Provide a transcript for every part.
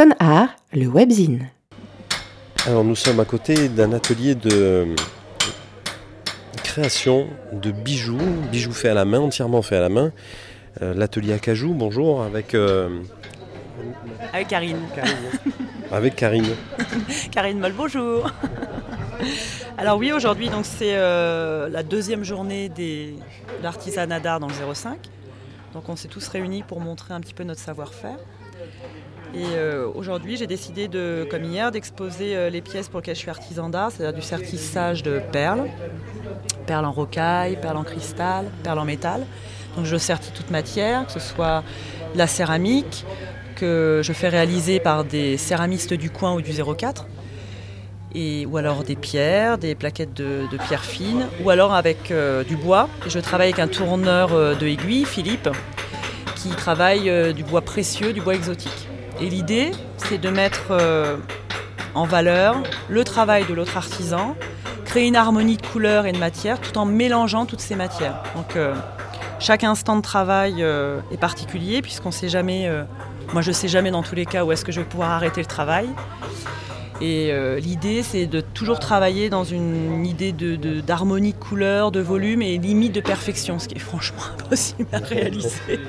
Son Art, le webzine. Alors nous sommes à côté d'un atelier de création de bijoux, bijoux faits à la main, entièrement faits à la main. Euh, L'atelier Acajou, bonjour, avec, euh, Avec Karine. avec Karine. Karine Moll, bonjour. Alors oui, aujourd'hui, donc c'est euh, la deuxième journée des- de l'artisanat d'art dans le 05. Donc on s'est tous réunis pour montrer un petit peu notre savoir-faire. Et euh, aujourd'hui, j'ai décidé, de, comme hier, d'exposer euh, les pièces pour lesquelles je suis artisan d'art, c'est-à-dire du sertissage de perles, perles en rocaille, perles en cristal, perles en métal. Donc je sertis toute matière, que ce soit de la céramique, que je fais réaliser par des céramistes du coin ou du 04, et, ou alors des pierres, des plaquettes de, pierres fines, ou alors avec euh, du bois. Je travaille avec un tourneur de aiguille, Philippe, qui travaille du bois précieux, du bois exotique. Et l'idée, c'est de mettre euh, en valeur le travail de l'autre artisan, créer une harmonie de couleurs et de matières, tout en mélangeant toutes ces matières. Donc euh, chaque instant de travail euh, est particulier, puisqu'on ne sait jamais, moi je ne sais jamais dans tous les cas où est-ce que je vais pouvoir arrêter le travail. Et l'idée, c'est de toujours travailler dans une idée de- de- d'harmonie de, couleurs, de volume et limite de perfection, ce qui est franchement impossible à réaliser.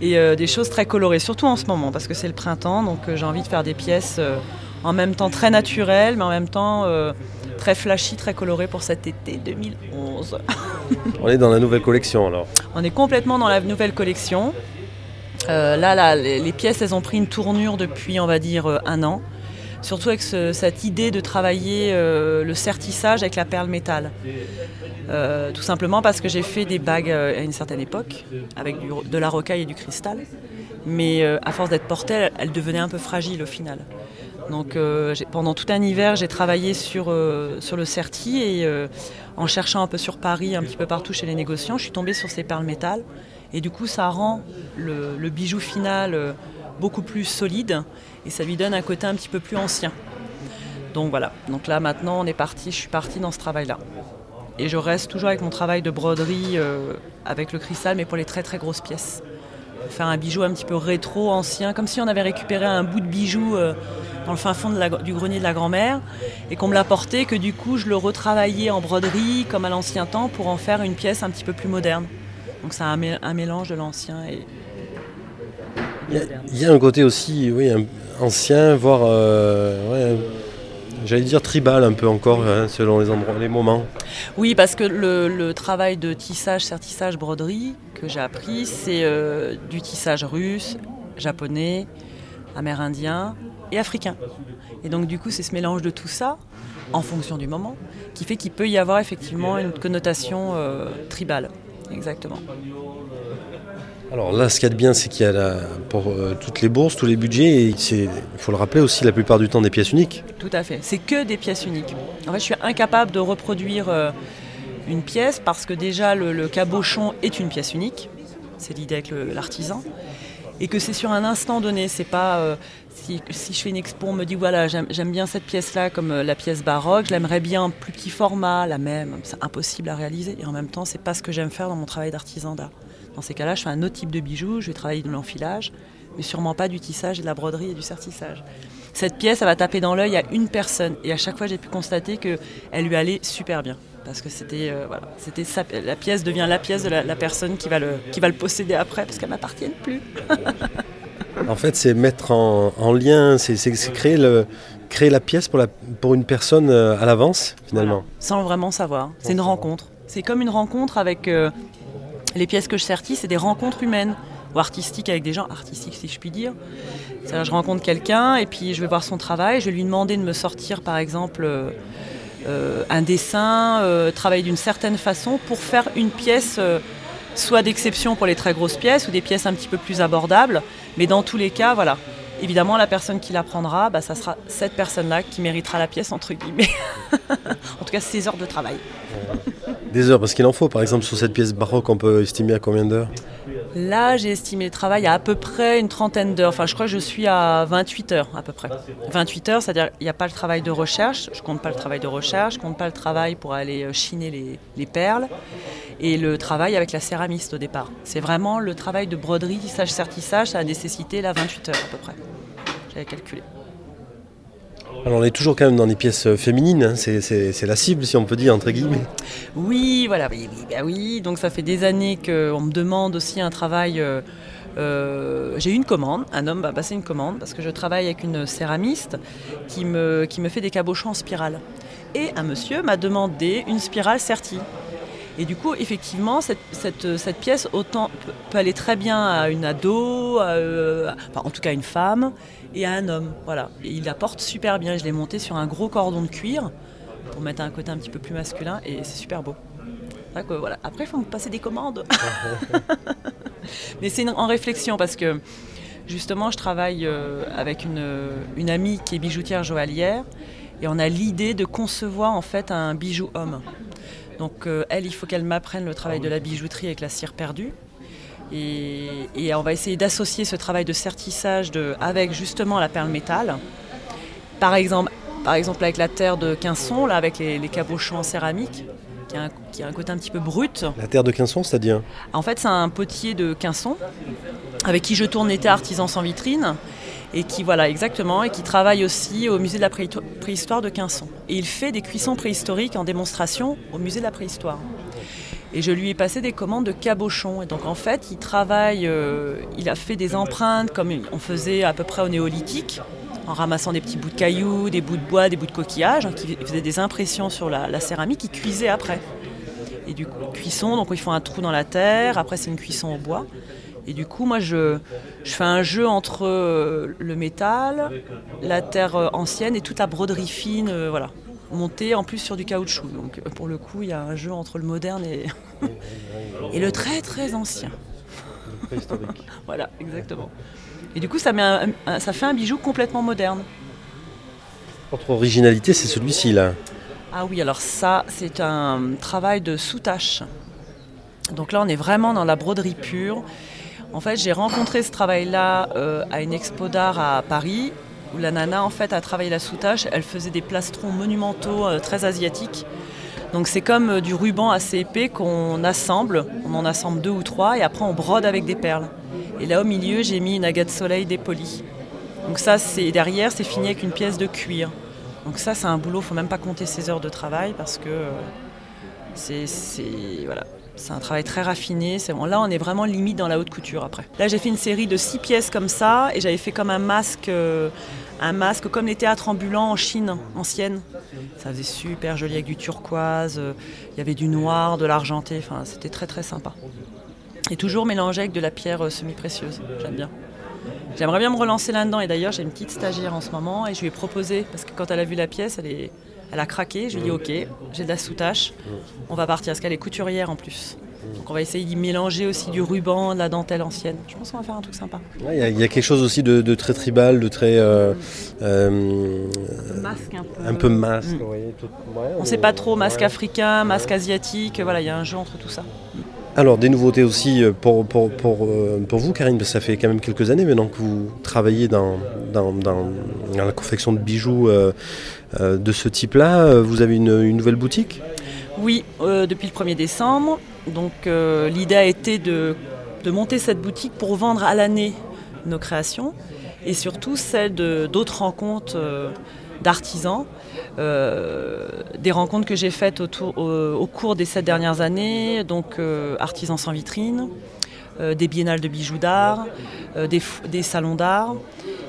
Et euh, des choses très colorées, surtout en ce moment, parce que c'est le printemps, donc euh, j'ai envie de faire des pièces euh, en même temps très naturelles, mais en même temps très flashy, très colorées pour cet été 2011. On est dans la nouvelle collection alors. On est complètement dans la nouvelle collection. Là, là, les les pièces, elles ont pris une tournure depuis, on va dire, un an. Surtout avec ce- cette idée de travailler euh, le sertissage avec la perle métal. Euh, tout simplement parce que j'ai fait des bagues euh, à une certaine époque, avec de la rocaille et du cristal. Mais à force d'être portée, elles devenaient un peu fragiles au final. Donc pendant tout un hiver, j'ai travaillé sur, le serti et en cherchant un peu sur Paris, un petit peu partout chez les négociants, je suis tombée sur ces perles métal. Et du coup, ça rend le, bijou final beaucoup plus solide et ça lui donne un côté un petit peu plus ancien. Donc voilà. Donc là, maintenant, on est parti. Je suis partie dans ce travail-là. Et je reste toujours avec mon travail de broderie euh, avec le cristal, mais pour les très très grosses pièces. Faire un bijou un petit peu rétro, ancien, comme si on avait récupéré un bout de bijou euh, dans le fin fond du grenier de la grand-mère et qu'on me l'apportait, que du coup je le retravaillais en broderie comme à l'ancien temps pour en faire une pièce un petit peu plus moderne. Donc c'est un mélange de l'ancien et Il y, a, un côté aussi oui, ancien, voire, euh, j'allais dire tribal un peu encore, hein, selon les endroits, les moments. Oui, parce que le, le travail de tissage, sertissage, broderie que j'ai appris, c'est euh, du tissage russe, japonais, amérindien et africain. Et donc du coup, c'est ce mélange de tout ça, en fonction du moment, qui fait qu'il peut y avoir effectivement une connotation euh, tribale. Exactement. Alors là, ce qu'il y a de bien, c'est qu'il y a pour euh, toutes les bourses, tous les budgets, et il faut le rappeler aussi, la plupart du temps des pièces uniques. Tout à fait. C'est que des pièces uniques. En fait, je suis incapable de reproduire euh, une pièce parce que déjà le, cabochon est une pièce unique. C'est l'idée avec l'artisan. Et que c'est sur un instant donné. C'est pas euh, si, je fais une expo, on me dit voilà, j'aime bien cette pièce-là comme la pièce baroque, je l'aimerais bien en plus petit format, la même. C'est impossible à réaliser. Et en même temps, c'est pas ce que j'aime faire dans mon travail d'artisan d'art. Dans ces cas-là, je fais un autre type de bijoux, je vais travailler de l'enfilage, mais sûrement pas du tissage, et de la broderie et du sertissage. Cette pièce, elle va taper dans l'œil à une personne. Et à chaque fois, j'ai pu constater qu'elle lui allait super bien. Parce que c'était, euh, voilà, c'était la pièce devient la pièce de la, la personne qui va, le, qui va le posséder après, parce qu'elle m'appartient plus. En fait, c'est mettre en, en lien, c'est, créer, le, créer la pièce pour, la, pour une personne euh, à l'avance, finalement. Voilà. Sans vraiment savoir. C'est une rencontre. C'est comme une rencontre avec euh, les pièces que je sertis, c'est des rencontres humaines ou artistiques avec des gens artistiques, si je puis dire. Je rencontre quelqu'un et puis je vais voir son travail, je vais lui demander de me sortir, par exemple, euh, euh, un dessin, euh, travailler d'une certaine façon pour faire une pièce. soit d'exception pour les très grosses pièces ou des pièces un petit peu plus abordables, mais dans tous les cas, voilà. Évidemment, la personne qui la prendra, bah, ça sera cette personne-là qui méritera la pièce, entre guillemets. en tout cas, ses heures de travail. Des heures, parce qu'il en faut. Par exemple, sur cette pièce baroque, on peut estimer à combien d'heures? Là, j'ai estimé le travail à à peu près une trentaine d'heures. Enfin, je crois que je suis à 28 heures à peu près. 28 heures, c'est-à-dire qu'il n'y a pas le travail de recherche. Je compte pas le travail de recherche, je compte pas le travail pour aller euh, chiner les, les perles et le travail avec la céramiste au départ. C'est vraiment le travail de broderie, tissage, sertissage, ça a nécessité là 28 heures à peu près. J'avais calculé. Alors on est toujours quand même dans des pièces euh, féminines, hein. c'est la cible si on peut dire entre guillemets. Oui, voilà, oui, oui, bah donc ça fait des années qu'on me demande aussi un travail. Euh, euh, j'ai une commande, un homme m'a passé une commande parce que je travaille avec une céramiste qui me, qui me fait des cabochons en spirale. Et un monsieur m'a demandé une spirale sertie. Et du coup, effectivement, cette, cette, cette pièce peut aller très bien à une ado, enfin, en tout cas à une femme, et à un homme. Voilà. Et il la porte super bien. Je l'ai monté sur un gros cordon de cuir pour mettre un côté un petit peu plus masculin et c'est super beau. voilà. Après, il faut me passer des commandes. Mais c'est en réflexion parce que justement, je travaille euh, avec une, une amie qui est bijoutière joaillière et on a l'idée de concevoir en fait un bijou homme. Donc euh, elle, il faut qu'elle m'apprenne le travail de la bijouterie avec la cire perdue. Et, on va essayer d'associer ce travail de sertissage avec justement la perle métal. Par exemple, par exemple avec la terre de Quinson, là, avec les, cabochons en céramique, qui a, un, côté un petit peu brut. La terre de Quinson, c'est-à-dire? En fait, c'est un potier de Quinson, avec qui je tourne l'été artisan sans vitrine, et qui, voilà, exactement, et qui travaille aussi au musée de la préhistoire de Quinson. Et il fait des cuissons préhistoriques en démonstration au musée de la préhistoire. Et je lui ai passé des commandes de cabochon. Et donc en fait, il travaille, euh, il a fait des empreintes comme on faisait à peu près au néolithique, en ramassant des petits bouts de cailloux, des bouts de bois, des bouts de coquillage, hein, qui faisaient des impressions sur la, céramique, il cuisait après. Et du coup, cuisson, donc il faut un trou dans la terre, après c'est une cuisson au bois. Et du coup, moi, je, je fais un jeu entre euh, le métal, la terre euh, ancienne et toute la broderie fine, voilà monté en plus sur du caoutchouc. Donc euh, pour le coup, il y a un jeu entre le moderne et, et le très très ancien. voilà, exactement. Et du coup, ça, met ça fait un bijou complètement moderne. Votre originalité, c'est celui-ci là. Ah oui, alors ça, c'est un travail de sous-tache. Donc là, on est vraiment dans la broderie pure. En fait, j'ai rencontré ce travail-là euh, à une expo d'art à Paris la nana en fait a travaillé la sous-tâche. Elle faisait des plastrons monumentaux euh, très asiatiques. Donc c'est comme euh, du ruban assez épais qu'on assemble, on en assemble deux ou trois et après on brode avec des perles. Et là au milieu j'ai mis une agate soleil dépolie. Donc ça derrière c'est fini avec une pièce de cuir. Donc ça c'est un boulot, faut même pas compter ses heures de travail parce que euh, c'est voilà, c'est un travail très raffiné. là, on est vraiment limite dans la haute couture après. Là, j'ai fait une série de six pièces comme ça et j'avais fait comme un masque, un masque comme les théâtres ambulants en Chine ancienne. Ça faisait super joli avec du turquoise. Euh, il y avait du noir, de l'argenté. Enfin, c'était très très sympa. Et toujours mélangé avec de la pierre euh, semi-précieuse. J'aime bien. J'aimerais bien me relancer là-dedans. Et d'ailleurs, j'ai une petite stagiaire en ce moment et je lui ai proposé parce que quand elle a vu la pièce, elle est elle a craqué, je lui ai dit ok, j'ai de la sous-tâche, on va partir, parce qu'elle est couturière en plus. Donc on va essayer d'y mélanger aussi du ruban, de la dentelle ancienne. Je pense qu'on va faire un truc sympa. Il y, a quelque chose aussi de, très tribal, de très... Euh, euh, masque un peu. Un peu masque, mm. On ne sait pas trop, masque africain, masque asiatique, voilà, il y a un jeu entre tout ça. Alors, des nouveautés aussi euh, pour, pour, pour, pour, vous, Karine, parce que ça fait quand même quelques années maintenant que vous travaillez dans, dans, dans, la confection de bijoux euh, de ce type-là. Euh, vous avez une, nouvelle boutique? Oui, euh, depuis le 1er décembre. Donc l'idée a été de, monter cette boutique pour vendre à l'année nos créations et surtout celle d'autres rencontres d'artisans, des rencontres que j'ai faites au, cours des sept dernières années, donc artisans sans vitrine, des biennales de bijoux d'art, des, salons d'art,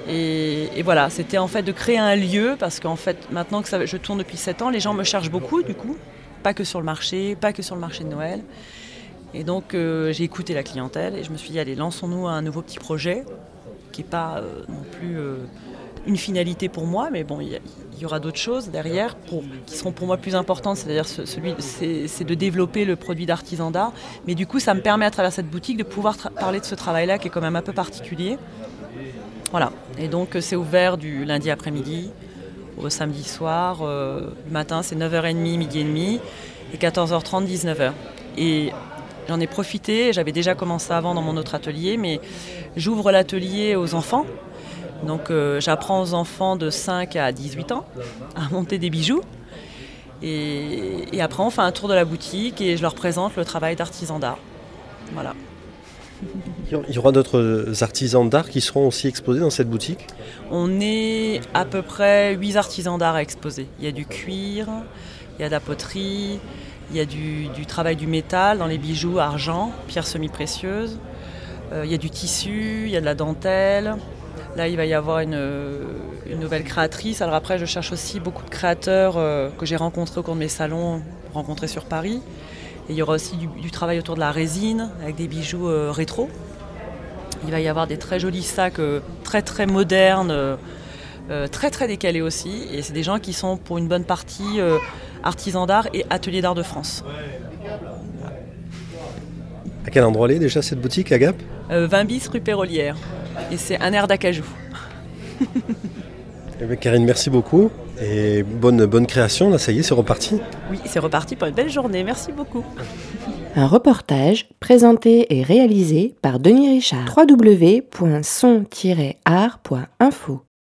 et, voilà, c'était en fait de créer un lieu, parce qu'en fait, maintenant que je tourne depuis 7 ans, les gens me cherchent beaucoup, du coup, pas que sur le marché, pas que sur le marché de Noël. Et donc, euh, j'ai écouté la clientèle et je me suis dit, allez, lançons-nous un nouveau petit projet, qui n'est pas euh, non plus euh, une finalité pour moi, mais bon, il y, aura d'autres choses derrière qui seront pour moi plus importantes, c'est-à-dire celui, c'est de développer le produit d'artisan d'art. Mais du coup, ça me permet à travers cette boutique de pouvoir parler de ce travail-là qui est quand même un peu particulier. Voilà. Et donc c'est ouvert du lundi après-midi au samedi soir. Euh, le matin c'est 9h30, midi et demi. Et 14h30, 19h. Et j'en ai profité, j'avais déjà commencé avant dans mon autre atelier, mais j'ouvre l'atelier aux enfants. Donc euh, j'apprends aux enfants de 5 à 18 ans à monter des bijoux. Et, et après on fait un tour de la boutique et je leur présente le travail d'artisan d'art. Voilà. Il y aura d'autres artisans d'art qui seront aussi exposés dans cette boutique On est à peu près 8 artisans d'art à exposer. Il y a du cuir, il y a de la poterie, il y a du, travail du métal dans les bijoux, argent, pierres semi-précieuses. Euh, il y a du tissu, il y a de la dentelle. Là, il va y avoir une, nouvelle créatrice. Alors après, je cherche aussi beaucoup de créateurs euh, que j'ai rencontrés au cours de mes salons, rencontrés sur Paris. Et il y aura aussi du, travail autour de la résine, avec des bijoux euh, rétro. Il va y avoir des très jolis sacs euh, très très modernes, euh, très très décalés aussi. Et c'est des gens qui sont pour une bonne partie artisans d'art et ateliers d'art de France. À quel endroit est déjà cette boutique à Gap? 20 bis rue Pérolière. Et c'est un air d'acajou. Eh Karine, merci beaucoup. Et bonne, bonne création, là ça y est, c'est reparti Oui, c'est reparti pour une belle journée, merci beaucoup. Un reportage présenté et réalisé par Denis Richard. www.son-art.info